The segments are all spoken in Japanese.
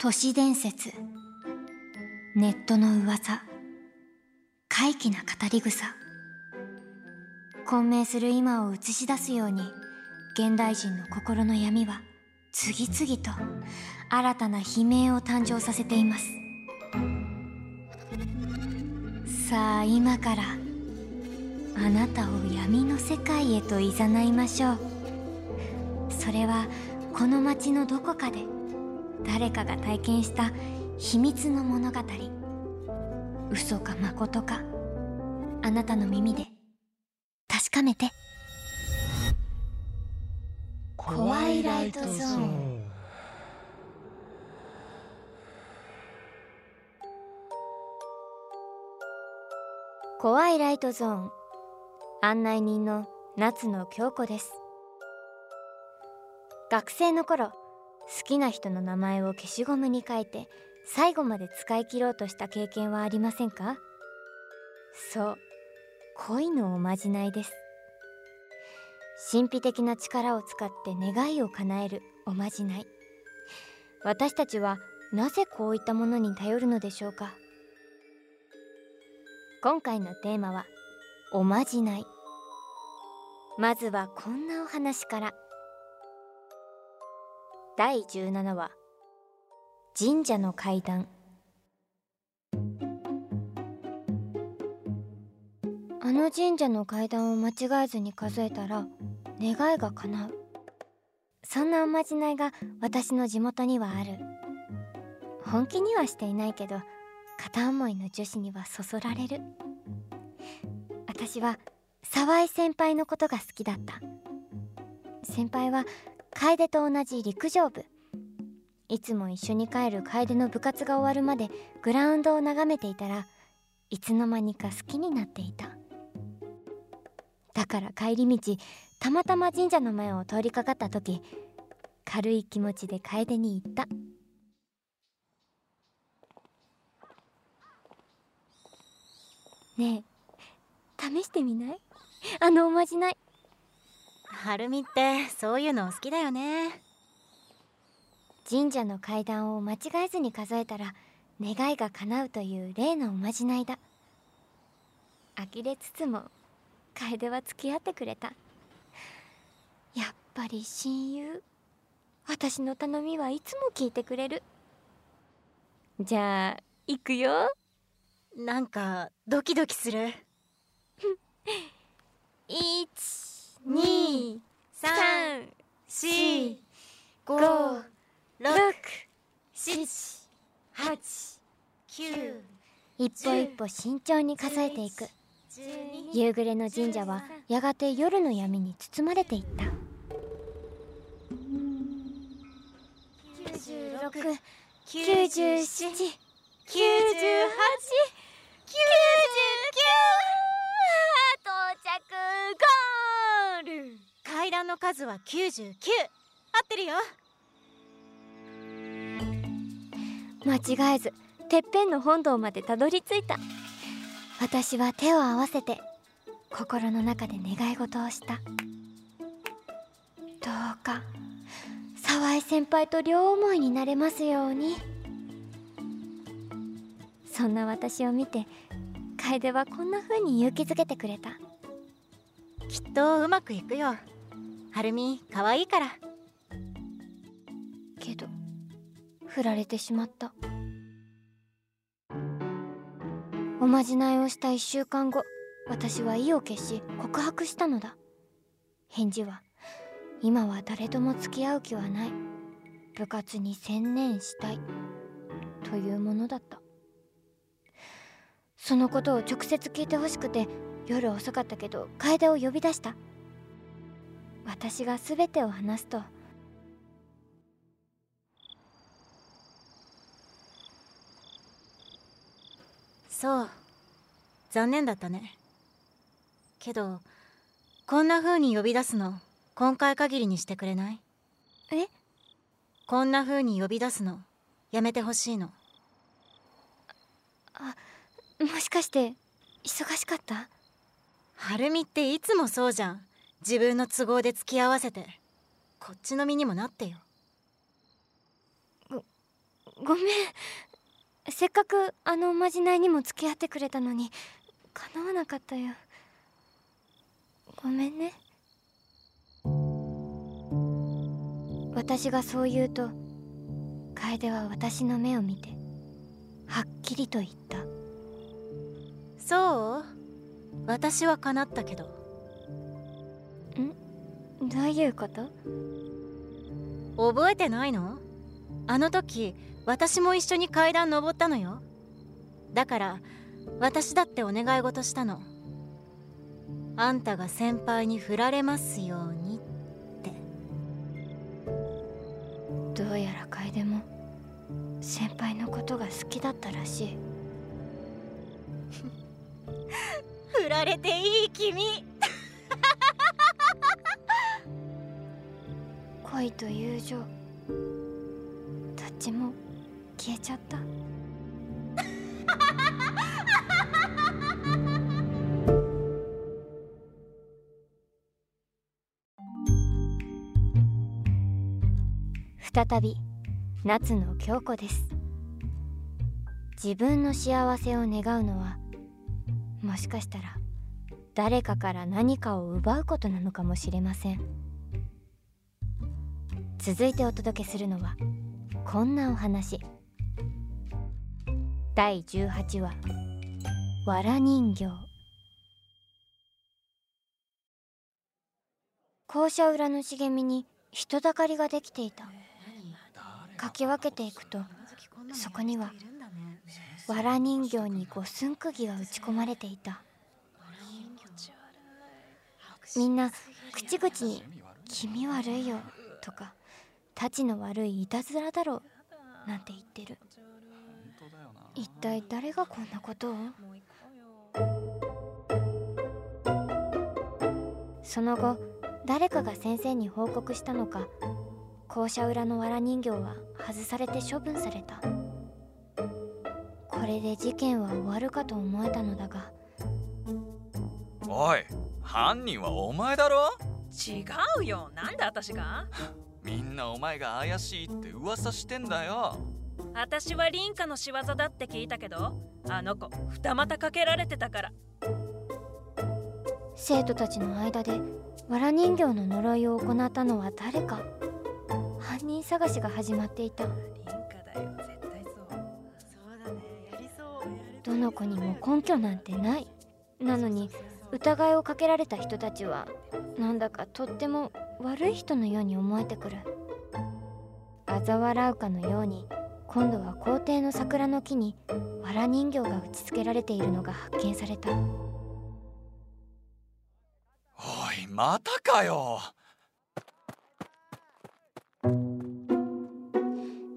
都市伝説。ネットの噂。怪奇な語り草。混迷する今を映し出すように現代人の心の闇は次々と新たな悲鳴を誕生させています。さあ今からあなたを闇の世界へと誘いましょう。それはこの街のどこかで誰かが体験した秘密の物語。嘘か誠か。あなたの耳で。確かめて。怖いライトゾーン。怖いライトゾーン。案内人の夏野京子です。学生の頃好きな人の名前を消しゴムに書いて最後まで使い切ろうとした経験はありませんか？そう恋のおまじないです。神秘的な力を使って願いを叶えるおまじない。私たちはなぜこういったものに頼るのでしょうか？今回のテーマはおまじない。まずはこんなお話から。第17話。神社の階段。あの神社の階段を間違えずに数えたら願いが叶う。そんなおまじないが私の地元にはある。本気にはしていないけど片思いの女子にはそそられる。私は沢井先輩のことが好きだった。先輩は楓と同じ陸上部。いつも一緒に帰る楓の部活が終わるまでグラウンドを眺めていたらいつの間にか好きになっていた。だから帰り道たまたま神社の前を通りかかった時軽い気持ちで楓に言った。ねえ試してみない？あのおまじない。はるみってそういうの好きだよね。神社の階段を間違えずに数えたら願いが叶うという例のおまじないだ。呆れつつも楓は付き合ってくれた。やっぱり親友。私の頼みはいつも聞いてくれる。じゃあ行くよ。なんかドキドキする123456789一歩一歩慎重に数えていく。夕暮れの神社はやがて夜の闇に包まれていった。9697段の数は99合ってるよ。間違えずてっぺんの本堂までたどり着いた。私は手を合わせて心の中で願い事をした。どうか沢井先輩と両思いになれますように。そんな私を見て楓はこんな風に勇気づけてくれた。きっとうまくいくよ。はるみ可愛いから。けど振られてしまった。おまじないをした1週間後私は意を決し告白したのだ。返事は今は誰とも付き合う気はない。部活に専念したい。というものだった。そのことを直接聞いてほしくて夜遅かったけど楓を呼び出した。私が全てを話すと。そう。残念だったね。けどこんな風に呼び出すの今回限りにしてくれない？え？こんな風に呼び出すのやめてほしいの。あもしかして忙しかった？はるみっていつもそうじゃん自分の都合で付き合わせてこっちの身にもなってよ。ごごめん。せっかくあのおまじないにも付き合ってくれたのに叶わなかったよ。ごめんね。私がそう言うと楓は私の目を見てはっきりと言った。そう？私は叶ったけど。んどういうこと？覚えてないの？あの時私も一緒に階段登ったのよ。だから私だってお願い事したの。あんたが先輩に振られますようにって。どうやら楓も先輩のことが好きだったらしい。振られていい君恋と友情。どっちも消えちゃった。再び夏の京子です。自分の幸せを願うのはもしかしたら誰かから何かを奪うことなのかもしれません。続いてお届けするのはこんなお話。第18話「わら人形」校舎裏の茂みに人だかりができていた。かき分けていくとそこにはわら人形に五寸釘が打ち込まれていた。みんな口々に「気味悪いよ」とか「たちの悪いいたずらだろう」なんて言ってる。一体誰がこんなことを？その後誰かが先生に報告したのか校舎裏のわら人形は外されて処分された。これで事件は終わるかと思えたのだが。おい犯人はお前だろ？違うよ。なんで私が？みんなお前が怪しいって噂してんだよ。私は凛花の仕業だって聞いたけどあの子二股かけられてたから。生徒たちの間でわら人形の呪いを行ったのは誰か。犯人探しが始まっていた。凛花だよ絶対そう。そうだねやりそうどの子にも根拠なんてない。なのに疑いをかけられた人たちはなんだかとっても悪い人のように思えてくる。嘲笑うかのように今度は校庭の桜の木にわら人形が打ち付けられているのが発見された。おいまたかよ。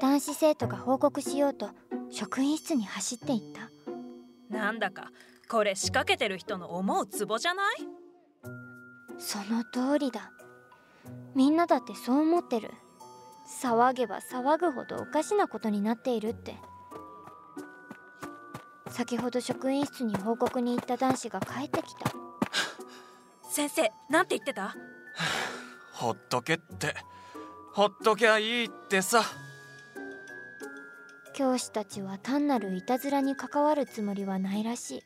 男子生徒が報告しようと職員室に走っていった。なんだかこれ仕掛けてる人の思うツボじゃない？その通りだ。みんなだってそう思ってる。騒げば騒ぐほどおかしなことになっているって。先ほど職員室に報告に行った男子が帰ってきた。先生なんて言ってた？ほっとけって。ほっときゃいいってさ。教師たちは単なるいたずらに関わるつもりはないらしい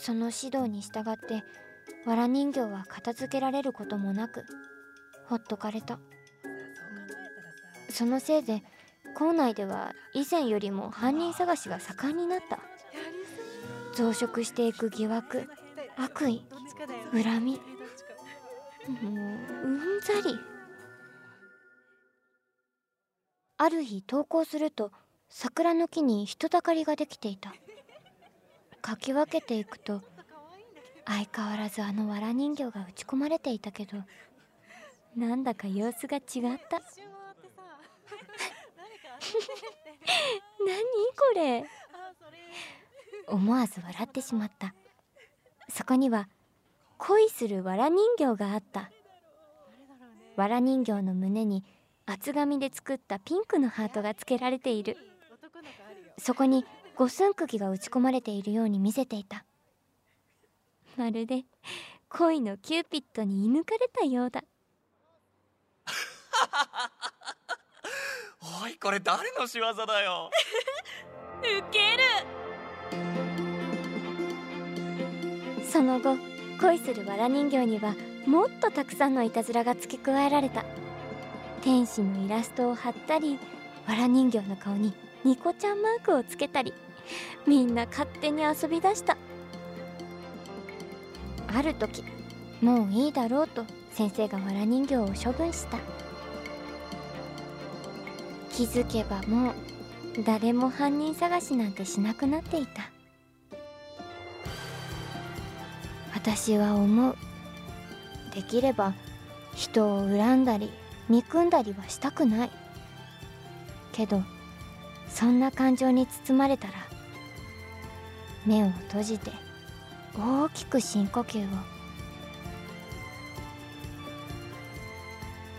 その指導に従ってわら人形は片付けられることもなくほっとかれた。そのせいで校内では以前よりも犯人探しが盛んになった。増殖していく疑惑悪意恨み。もううんざり。ある日登校すると桜の木に人だかりができていた。かき分けていくと相変わらずあのわら人形が打ち込まれていたけどなんだか様子が違った。何これ？思わず笑ってしまった。そこには恋するわら人形があった。わら人形の胸に厚紙で作ったピンクのハートがつけられている。そこに五寸釘が打ち込まれているように見せていた。まるで恋のキューピッドに射抜かれたようだ。おいこれ誰の仕業だよ。ウケる。その後恋するわら人形にはもっとたくさんのいたずらが付け加えられた。天使のイラストを貼ったりわら人形の顔にニコちゃんマークをつけたりみんな勝手に遊び出した。ある時もういいだろうと先生がわら人形を処分した。気づけばもう誰も犯人探しなんてしなくなっていた。私は思う。できれば人を恨んだり憎んだりはしたくない。けどそんな感情に包まれたら目を閉じて大きく深呼吸を。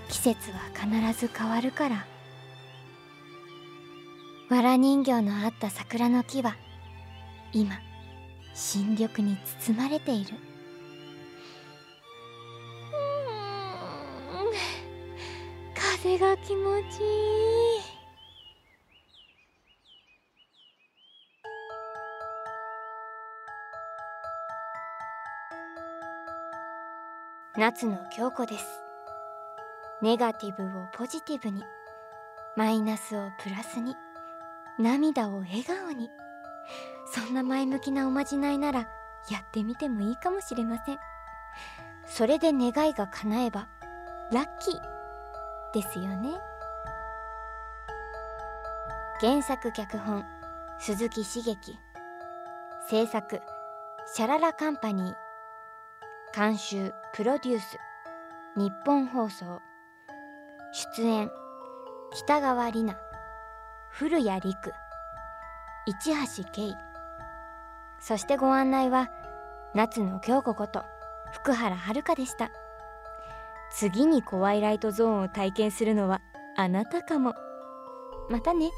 季節は必ず変わるから。わら人形のあった桜の木は今新緑に包まれている。風が気持ちいい。夏の京子です。ネガティブをポジティブにマイナスをプラスに涙を笑顔に。そんな前向きなおまじないならやってみてもいいかもしれません。それで願いが叶えばラッキーですよね。原作脚本鈴木茂樹。制作シャララカンパニー。監修プロデュース。日本放送。出演。北川里奈。古谷陸。市橋圭。そしてご案内は夏野京子こと福原遥でした。次にコワイライトゾーンを体験するのはあなたかも。またね。